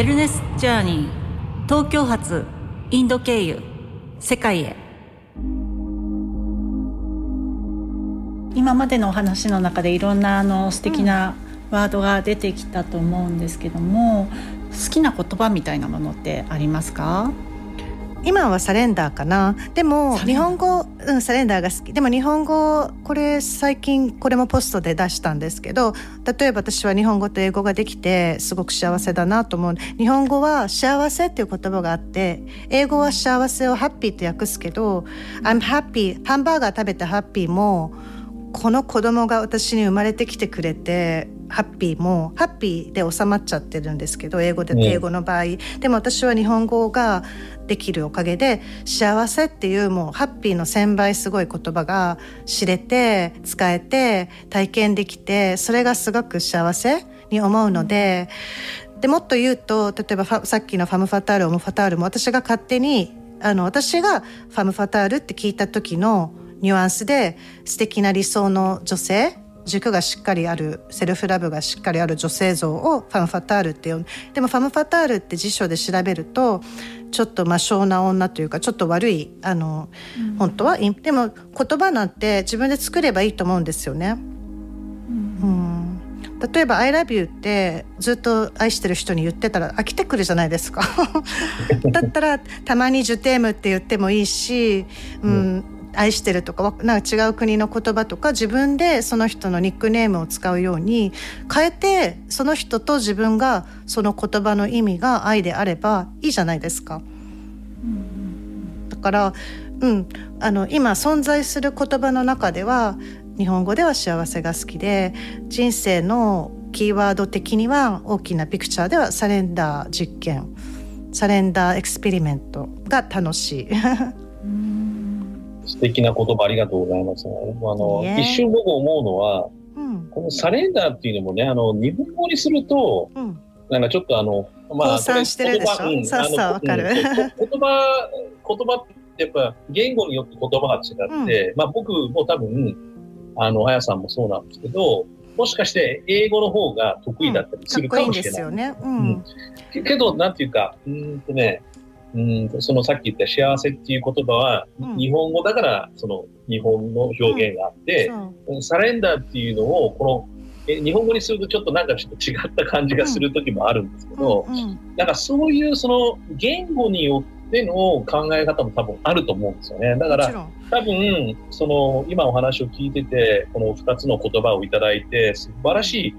ェルネスジャーニー東京発インド経由世界へ。今までのお話の中でいろんなあの素敵なワードが出てきたと思うんですけども、好きな言葉みたいなものってありますか？今はサレンダーかな。でも日本語うんサレンダーが好き。でも日本語これ最近これもポストで出したんですけど例えば私は日本語と英語ができてすごく幸せだなと思う。日本語は幸せっていう言葉があって英語は幸せをハッピーと訳すけど I'm happy ハンバーガー食べてハッピーもこの子供が私に生まれてきてくれてハッピーもハッピーで収まっちゃってるんですけど英語で、英語の場合。でも私は日本語ができるおかげで幸せっていうもうハッピーの1,000倍すごい言葉が知れて使えて体験できてそれがすごく幸せに思うのででもっと言うと例えばさっきのファム・ファタールオム・ファタールも私が勝手にあの私がファム・ファタールって聞いた時のニュアンスで素敵な理想の女性軸がしっかりあるセルフラブがしっかりある女性像をファム・ファタールって呼んでもファム・ファタールって辞書で調べるとちょっと魔性な女というかちょっと悪いあの、うん、本当はでも言葉なんて自分で作ればいいと思うんですよね。うん、うん。例えば「I love you」ってずっと愛してる人に言ってたら飽きてくるじゃないですか。だったらたまに「ジュテーム」って言ってもいいし、うん、愛してるとかなんか違う国の言葉とか自分でその人のニックネームを使うように変えてその人と自分がその言葉の意味が愛であればいいじゃないですか。だから、うん、あの今存在する言葉の中では日本語では幸せが好きで人生のキーワード的には大きなピクチャーではサレンダー実験サレンダーエクスペリメントが楽しい。素敵な言葉ありがとうございます。あの、一瞬僕思うのは、うん、このサレンダーっていうのもね、あの、日本語にすると、うん、なんかちょっとあの、まあ、してるでしょ、うん、そうそう、わかる。言葉、言葉ってやっぱ言語によって言葉が違って、まあ僕も多分、あの、あやさんもそうなんですけど、もしかして英語の方が得意だったりするかもしれない。うん、いいですよね。うん。けど、なんていうか、うんとね、うんそのさっき言った幸せっていう言葉は、日本語だからその日本の表現があって、うん、サレンダーっていうのをこのえ日本語にするとちょっとなんかちょっと違った感じがする時もあるんですけど、うんうん、なんかそういうその言語によっての考え方も多分あると思うんですよね。だから多分その今お話を聞いててこの2つの言葉をいただいて素晴らしい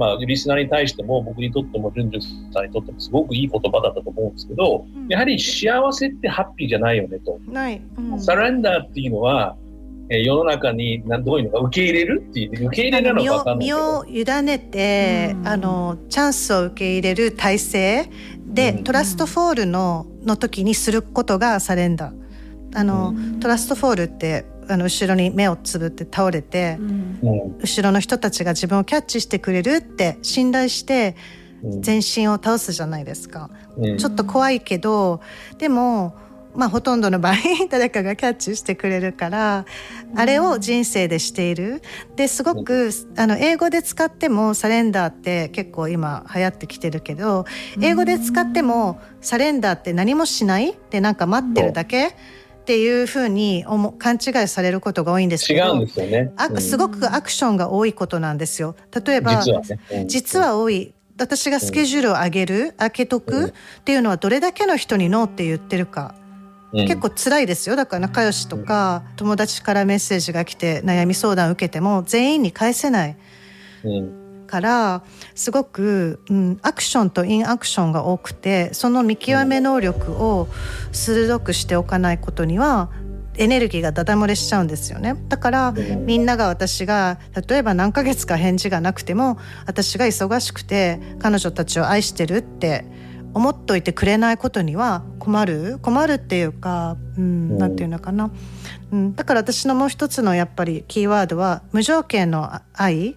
まあ、リスナーに対しても、僕にとっても、ジュンジュンさんにとっても、すごくいい言葉だったと思うんですけど、うん、やはり幸せってハッピーじゃないよねと。ない。うん、サレンダーっていうのは、えー、世の中に何どういうのか受け入れるっていう、受け入れなのか分かんない身を委ねて、うん、あの、チャンスを受け入れる体制で、 trust fall の、の時にすることが surrender。あの、 trust fall ってあの後ろに目をつぶって倒れて、うん、後ろの人たちが自分をキャッチしてくれるって信頼して全身を倒すじゃないですか、うん、ちょっと怖いけどでもまあほとんどの場合誰かがキャッチしてくれるから、あれを人生でしている。ですごくあの英語で使ってもサレンダーって結構今流行ってきてるけど英語で使ってもサレンダーって何もしない？でなんか待ってるだけ？っていうふうに勘違いされることが多いんですけど違うんですよね、うん、すごくアクションが多いことなんですよ。例えば実は、ね。うん、実は多い。私がスケジュールを上げる、開けとくっていうのはどれだけの人にノーって言ってるか。結構辛いですよ。だから仲良しとか友達からメッセージが来て悩み相談を受けても全員に返せない、うんからすごく、うん、アクションとインアクションが多くてその見極め能力を鋭くしておかないことにはエネルギーがダダ漏れしちゃうんですよね。だからみんなが私が例えば何ヶ月か返事がなくても私が忙しくて彼女たちを愛してるって思っといてくれないことには困る？困るっていうか、うん、なんていうのかな、うん、だから私のもう一つのやっぱりキーワードは無条件の愛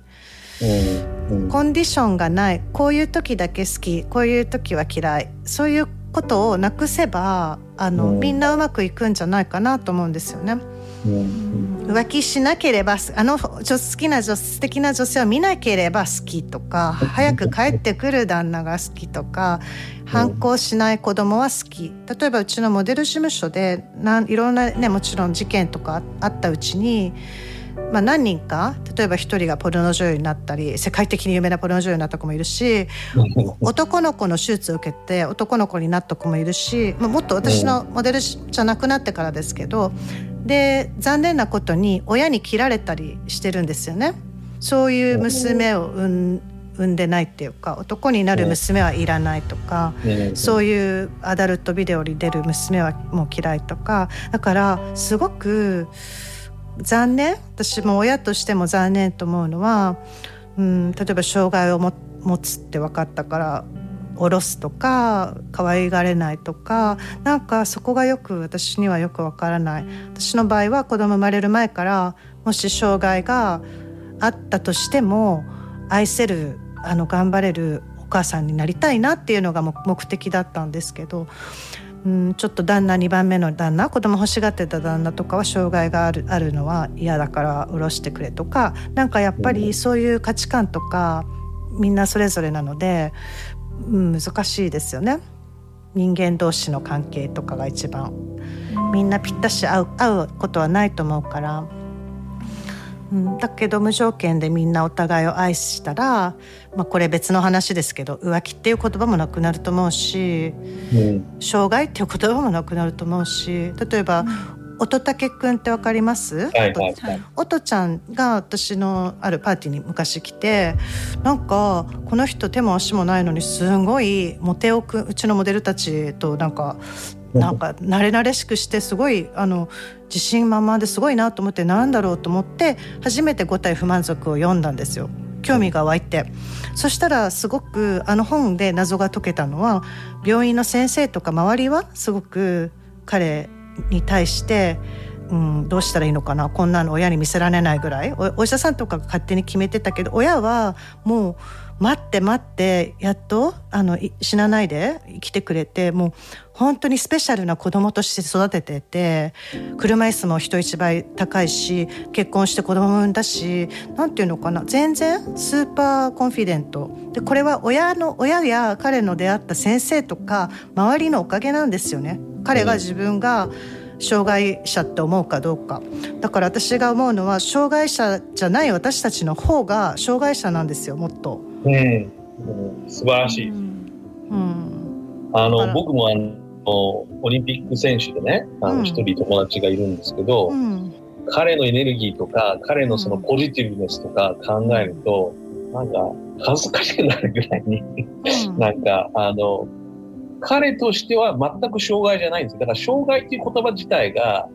コンディションがない。こういう時だけ好き。こういう時は嫌い。そういうことをなくせばあの、みんなうまくいくんじゃないかなと思うんですよね。浮気しなければあの好きな女素敵な女性を見なければ好きとか早く帰ってくる旦那が好きとか反抗しない子供は好き。例えばうちのモデル事務所でなんいろんなねもちろん事件とかあったうちに。まあ、何人か例えば一人がポルノ女優になったり世界的に有名なポルノ女優になった子もいるし 男の子の手術を受けて男の子になった子もいるし、まあ、もっと私のモデルじゃなくなってからですけどで残念なことに親に切られたりしてるんですよね。そういう娘を産んでないっていうか男になる娘はいらないとか、そういうアダルトビデオに出る娘はもう嫌いとかだからすごく残念。私も親としても残念と思うのは、うん、例えば障害を持つって分かったから下ろすとか可愛がれないとかなんかそこがよく私にはよくわからない。私の場合は子供生まれる前からもし障害があったとしても愛せるあの頑張れるお母さんになりたいなっていうのが目的だったんですけど、うん、ちょっと旦那2番目の旦那子供欲しがってた旦那とかは障害があるあるのは嫌だから下ろしてくれとかなんかやっぱりそういう価値観とかみんなそれぞれなのでうん、難しいですよね。人間同士の関係とかが一番。みんなぴったし合う合うことはないと思うから、うん、だけど無条件でみんなお互いを愛したら、まあ、これ別の話ですけど浮気っていう言葉もなくなると思うし、うん、障害っていう言葉もなくなると思うし例えば、乙武くんってわかります、はいはいはい、音ちゃん。が私のあるパーティーに昔来てなんかこの人手も足もないのにすごいモテおくうちのモデルたちとなんかなんか慣れ慣れしくしてすごいあの自信満々ですごいなと思ってなんだろうと思って初めて五体不満足を読んだんですよ。興味が湧いて。そしたらすごくあの本で謎が解けたのは病院の先生とか周りはすごく彼に対して、うん、どうしたらいいのかなこんなの親に見せられないぐらい。お医者さんとかが勝手に決めてたけど親はもう待って待ってやっとあの死なないで生きてくれてもう本当にスペシャルな子供として育ててて車椅子も人一倍高いし結婚して子供も産んだし何て言うのかな全然スーパーコンフィデントでこれは親の親や彼の出会った先生とか周りのおかげなんですよね。彼が自分が障害者って思うかどうかだから私が思うのは障害者じゃない私たちの方が障害者なんですよもっと。うん、うん、素晴らしい。うん、あの僕もあのオリンピック選手でねあの一、人友達がいるんですけど、うん、彼のエネルギーとか彼のそのポジティブネスとか考えると、なんか恥ずかしくなるぐらいになんかあの彼としては全く障害じゃないんですだから障害っていう言葉自体が、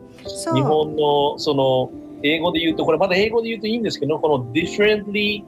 日本のその、英語で言うと、これまだ英語で言うといいんですけど、この differently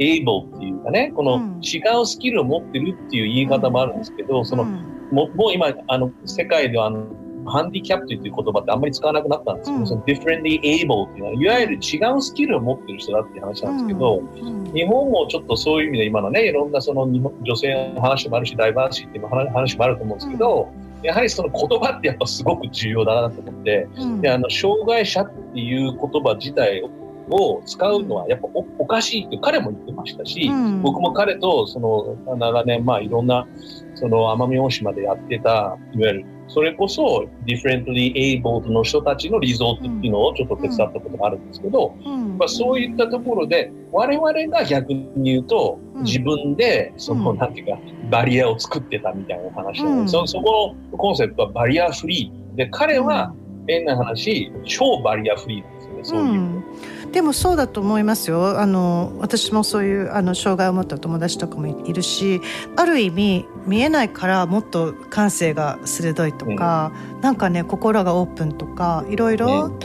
able っていうかね、この違うスキルを持ってるっていう言い方もあるんですけど、その、ももう今、あの、世界ではあの、ハンディキャップという言葉ってあんまり使わなくなったんですけど、うん、その differently able っていうのは、いわゆる違うスキルを持ってる人だっていう話なんですけど、うん。うん、日本もちょっとそういう意味で今のね、いろんなその女性の話もあるし、ダイバーシティの話もあると思うんですけど、やはりその言葉ってやっぱすごく重要だなと思って、であの障害者っていう言葉自体を使うのはやっぱおおかしいって彼も言ってましたし、僕も彼とその長年まあいろんなその奄美大島でやってたいわゆるそれこそ differently abled の人たちのリゾートっていうのをちょっと手伝ったことがあるんですけど、まあ、そういったところで我々が逆に言うと自分でその、なんていうかバリアを作ってたみたいな話なので、そそこのコンセプトはバリアフリー。で彼は変な話超バリアフリーなんですよねそういう。でもそうだと思いますよ。あの私もそういうあの障害を持った友達とかもいるしある意味見えないからもっと感性が鋭いとか、うん、なんかね心がオープンとかいろいろ、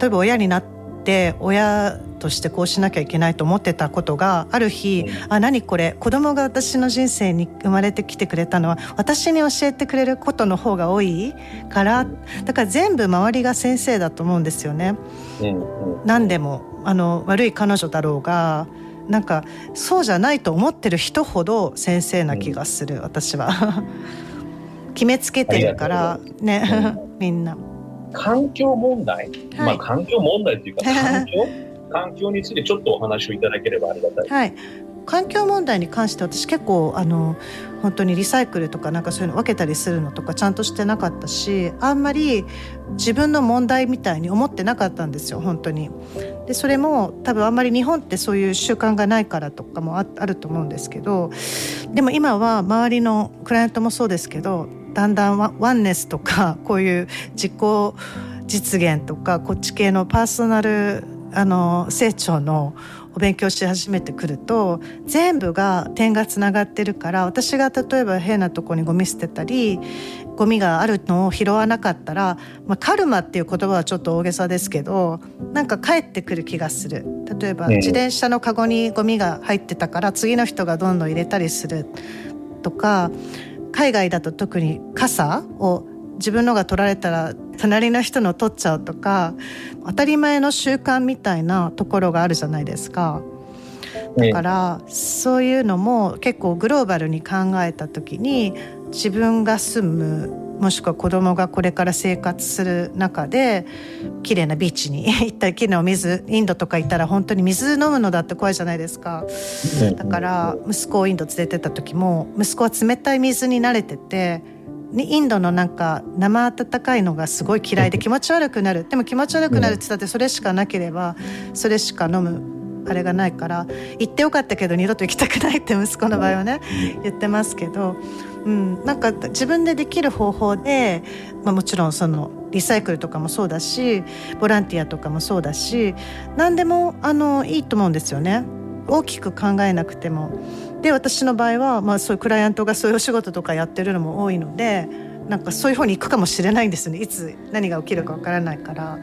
例えば親になって親としてこうしなきゃいけないと思ってたことがある日、うん、あ何これ？子供が私の人生に生まれてきてくれたのは私に教えてくれることの方が多いからだから全部周りが先生だと思うんですよね。うん、何でもあの悪い彼女だろうがなんかそうじゃないと思ってる人ほど先生な気がする、私は。決めつけてるからね、みんな。環境問題、はい、まあ環境問題っていうか 環境？環境についてちょっとお話をいただければありがたい。はい、環境問題に関して私結構あの本当にリサイクルとかなんかそういうの分けたりするのとかちゃんとしてなかったしあんまり自分の問題みたいに思ってなかったんですよ本当に。でそれも多分あんまり日本ってそういう習慣がないからとかもあると思うんですけどでも今は周りのクライアントもそうですけどだんだんワンネスとかこういう自己実現とかこっち系のパーソナルあの成長のお勉強し始めてくると全部が点がつながってるから私が例えば変なとこにゴミ捨てたりゴミがあるのを拾わなかったら、まあ、カルマっていう言葉はちょっと大げさですけどなんか帰ってくる気がする。例えば自転車のカゴにゴミが入ってたから次の人がどんどん入れたりするとか海外だと特に傘を自分のが取られたら隣の人の取っちゃうとか当たり前の習慣みたいなところがあるじゃないですか。だからそういうのも結構グローバルに考えた時に自分が住むもしくは子供がこれから生活する中で綺麗なビーチに 行ったり綺麗な水インドとか行ったら本当に水飲むのだって怖いじゃないですか。だから息子をインド連れてった時も息子は冷たい水に慣れててインドのなんか生温かいのがすごい嫌いで気持ち悪くなる。でも気持ち悪くなるって言ったってそれしかなければそれしか飲むあれがないから行ってよかったけど二度と行きたくないって息子の場合はね言ってますけど、うん、なんか自分でできる方法で、まあ、もちろんそのリサイクルとかもそうだしボランティアとかもそうだし何でもあのいいと思うんですよね。大きく考えなくても。で私の場合は、まあ、そういうクライアントがそういうお仕事とかやってるのも多いのでなんかそういう方に行くかもしれないんですねいつ何が起きるかわからないから。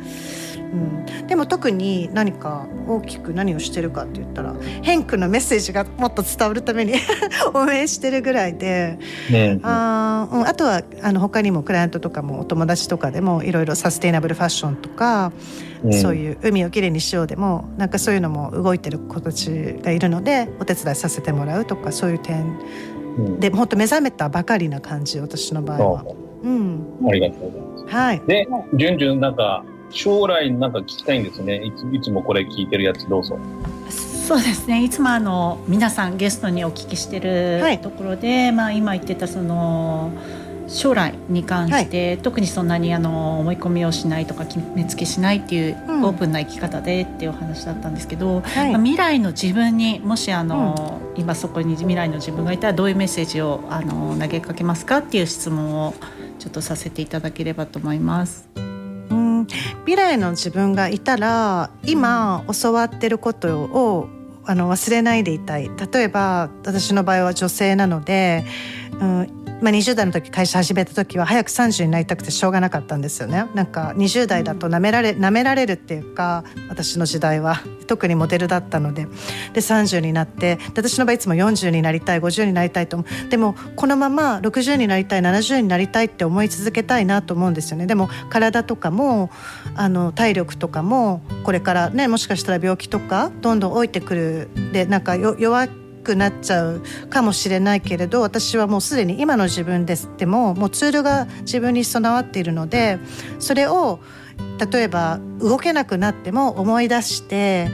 うん、でも特に何か大きく何をしてるかって言ったらヘンクのメッセージがもっと伝わるために 応援してるぐらいで、ね、あ,、うん、あとはあの他にもクライアントとかもお友達とかでもいろいろサステイナブルファッションとか、そういう海をきれいにしようでもなんかそういうのも動いてる子たちがいるのでお手伝いさせてもらうとかそういう点で、うん、本当目覚めたばかりな感じ私の場合は。う。ん、ありがとうございます。はい。で、じゅんじゅんなんか将来なんか聞きたいんですね。いついつもこれ聞いてるやつどうぞ。そうですねいつもあの皆さんゲストにお聞きしてるところで、はい、まあ、今言ってたその将来に関して、はい、特にそんなにあの思い込みをしないとか決めつけしないっていう、オープンな生き方でっていうお話だったんですけど、はい、まあ、未来の自分にもしあの、うん、今そこに未来の自分がいたらどういうメッセージをあの投げかけますかっていう質問をちょっとさせていただければと思います。未来の自分がいたら今教わってることをあの忘れないでいたい。例えば私の場合は女性なので、うん、まあ、20代の時会社始めた時は早く30になりたくてしょうがなかったんですよね。なんか20代だと舐められ舐められるっていうか私の時代は特にモデルだったので。で30になって私の場合いつも40になりたい50になりたいと思う。でもこのまま60になりたい70になりたいって思い続けたいなと思うんですよね。でも体とかもあの体力とかもこれからねもしかしたら病気とかどんどん老いてくる。でなんか弱くくなっちゃうかもしれないけれど私はもうすでに今の自分ですってももうツールが自分に備わっているのでそれを例えば動けなくなっても思い出して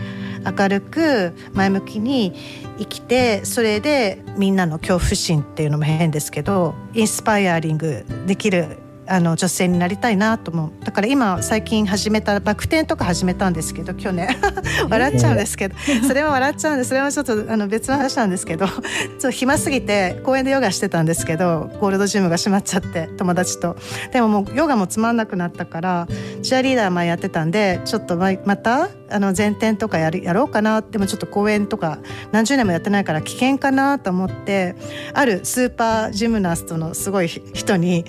明るく前向きに生きてそれでみんなの恐怖心っていうのも変ですけどインスパイアリングできるあの女性になりたいなと思う。だから今最近始めたバク転とか始めたんですけど去年。笑っちゃうんですけど。それは笑っちゃうんです。それはちょっとあの別の話なんですけど。ちょっと暇すぎて公園でヨガしてたんですけどゴールドジムが閉まっちゃって友達と。でももうヨガもつまんなくなったからチアリーダー前やってたんでちょっとまたあの前転とかやるやろうかな。でもちょっと公園とか何十年もやってないから危険かなと思ってあるスーパージムナストのすごい人に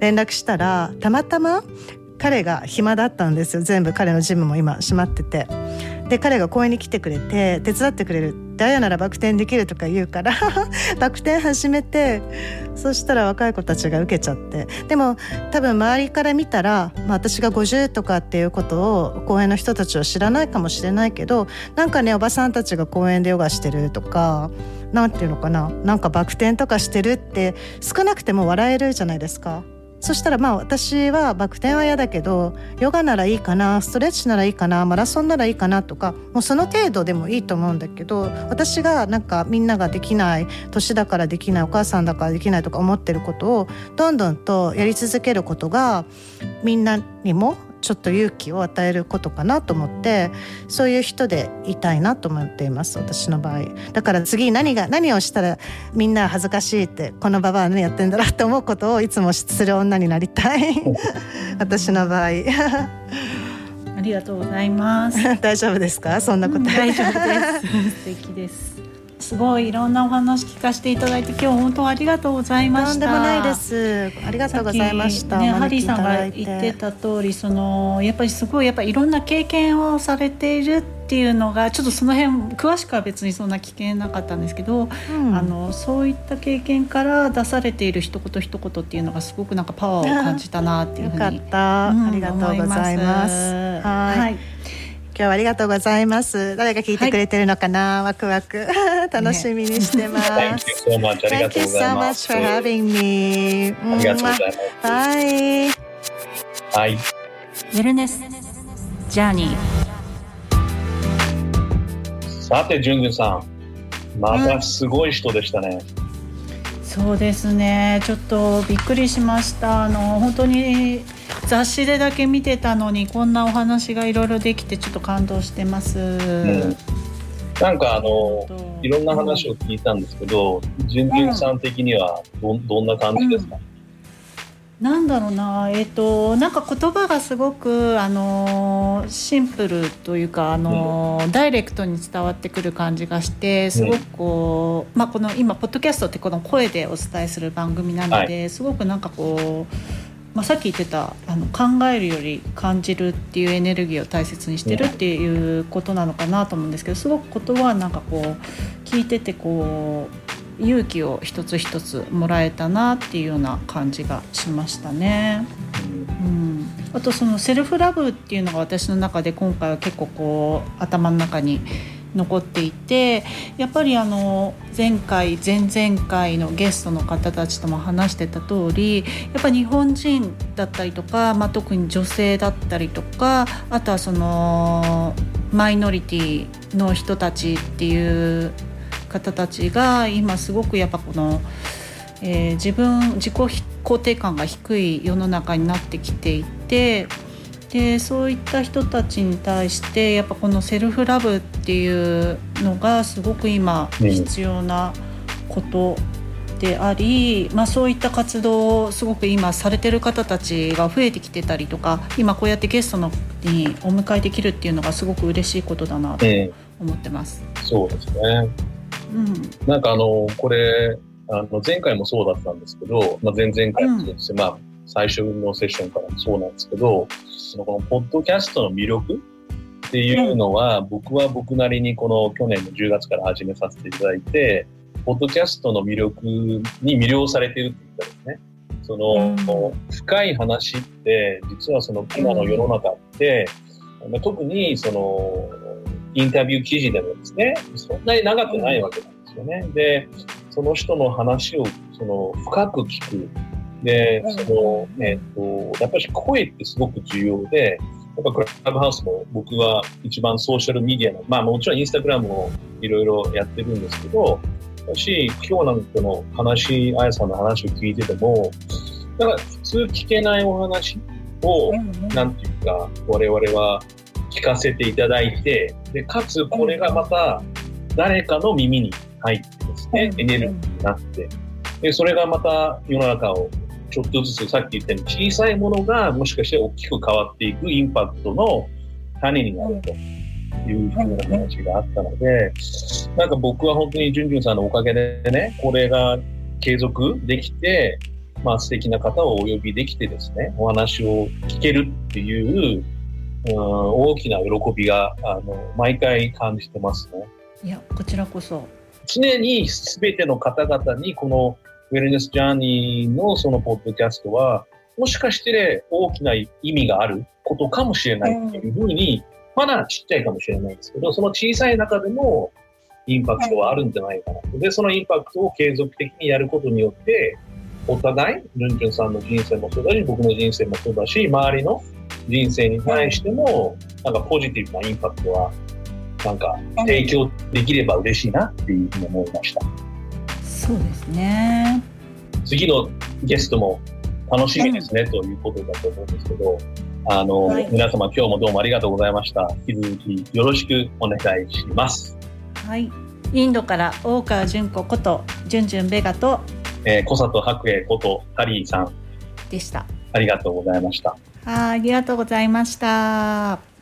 連絡したらたまたま彼が暇だったんですよ。全部彼のジムも今閉まってて。で彼が公園に来てくれて手伝ってくれる。ダイヤならバク転できるとか言うから バク転始めてそしたら若い子たちが受けちゃって。でも多分周りから見たら、まあ、私が50とかっていうことを公園の人たちは知らないかもしれないけどなんかねおばさんたちが公園でヨガしてるとかなんていうのかな。なんかバク転とかしてるって少なくても笑えるじゃないですか。そしたらまあ私はバク転は嫌だけどヨガならいいかなストレッチならいいかなマラソンならいいかなとかもうその程度でもいいと思うんだけど私がなんかみんなができない年だからできないお母さんだからできないとか思ってることをどんどんとやり続けることがみんなにもちょっと勇気を与えることかなと思ってそういう人でいたいなと思っています私の場合。だから次何が何をしたらみんな恥ずかしいってこのババア何やってんだろうって思うことをいつもする女になりたい。私の場合。ありがとうございます。大丈夫ですか？そんなこと、うん、大丈夫です。素敵ですすごいいろんなお話聞かせていただいて今日本当ありがとうございました。とんでもないです。ありがとうございました。ね、ハリーさんが言ってた通りそのやっぱりすごいやっぱりいろんな経験をされているっていうのがちょっとその辺詳しくは別にそんな聞けなかったんですけど、うん、あのそういった経験から出されている一言一言っていうのがすごくなんかパワーを感じたなっていうふうに。よかった、うん、ありがとうございます。はいはい今日はありがとうございます。誰が聞いてくれてるのかな、はい、ワクワク 楽しみにしてます。Thank you so much. Thank you so much for having me. ありがとうございます。バイ。はい。ウェルネスジャーニー。さて、ジュンジュンさん、またすごい人でしたね。うん、そうですね。ちょっとびっくりしました。あの本当に雑誌でだけ見てたのにこんなお話がいろいろできてちょっと感動してます。うん。なんかあのいろんな話を聞いたんですけど、じゅんじゅんさん的にはどどんな感じですか、うん、なんだろうな。えっ、ー、となんか言葉がすごくあのシンプルというかあの、うん、ダイレクトに伝わってくる感じがしてすごくこう、うん、まあこの今ポッドキャストってこの声でお伝えする番組なので、はい、すごくなんかこうまあ、さっき言ってたあの考えるより感じるっていうエネルギーを大切にしてるっていうことなのかなと思うんですけどすごくことはなんかこう聞いててこう勇気を一つ一つもらえたなっていうような感じがしましたね。うん、あとそのセルフラブっていうのが私の中で今回は結構こう頭の中に残っていてやっぱりあの前回前々回のゲストの方たちとも話してた通りやっぱ日本人だったりとか、まあ、特に女性だったりとかあとはそのマイノリティの人たちっていう方たちが今すごくやっぱこの、えー、自分自己肯定感が低い世の中になってきていて。でそういった人たちに対してやっぱこのセルフラブっていうのがすごく今必要なことであり、うん、まあ、そういった活動をすごく今されてる方たちが増えてきてたりとか今こうやってゲストのにお迎えできるっていうのがすごく嬉しいことだなと思ってます。うん、そうですね、うん、なんかあのこれあの前回もそうだったんですけど、まあ、前々回もそうです、まあ最初のセッションからもそうなんですけど、そのこのポッドキャストの魅力っていうのは、僕は僕なりにこの去年の10月から始めさせていただいて、ポッドキャストの魅力に魅了されているって言ったんですね。その、深い話って、実はその今の世の中って、特にその、インタビュー記事でもですね、そんなに長くないわけなんですよね。で、その人の話をその深く聞くで、その、えっ、ー、と、やっぱり声ってすごく重要で、やっぱクラブハウスも僕は一番ソーシャルメディアの、まあもちろんインスタグラムもいろいろやってるんですけど、私、今日なんかの話、あやさんの話を聞いてても、だから普通聞けないお話を、なんていうか、我々は聞かせていただいて、で、かつこれがまた誰かの耳に入ってですね、エネルギーになって、で、それがまた世の中をちょっとずつさっき言ったように小さいものがもしかして大きく変わっていくインパクトの種になるというふうな話があったので、なんか僕は本当にジュンジュンさんのおかげでね、これが継続できて、まあ素敵な方をお呼びできてですね、お話を聞けるっていう、うん、大きな喜びが、あの、毎回感じてますね。いや、こちらこそ。常に全ての方々にこのウェルネスジャーニーのそのポッドキャストは、もしかして大きな意味があることかもしれないっていうふうに、まだちっちゃいかもしれないですけど、その小さい中でもインパクトはあるんじゃないかな。で、そのインパクトを継続的にやることによって、お互い、ルンジュンさんの人生もそうだし、僕の人生もそうだし、周りの人生に対しても、なんかポジティブなインパクトは、なんか提供できれば嬉しいなっていうふうに思いました。そうですね。次のゲストも楽しみですね、うん、ということだと思うんですけど、あの、はい、皆様今日もどうもありがとうございました。引き続きよろしくお願いします。はい。インドから大川純子こと、じゅんじゅんベガと、えー、小里白英ことカリーさんでした。ありがとうございました。あありがとうございました。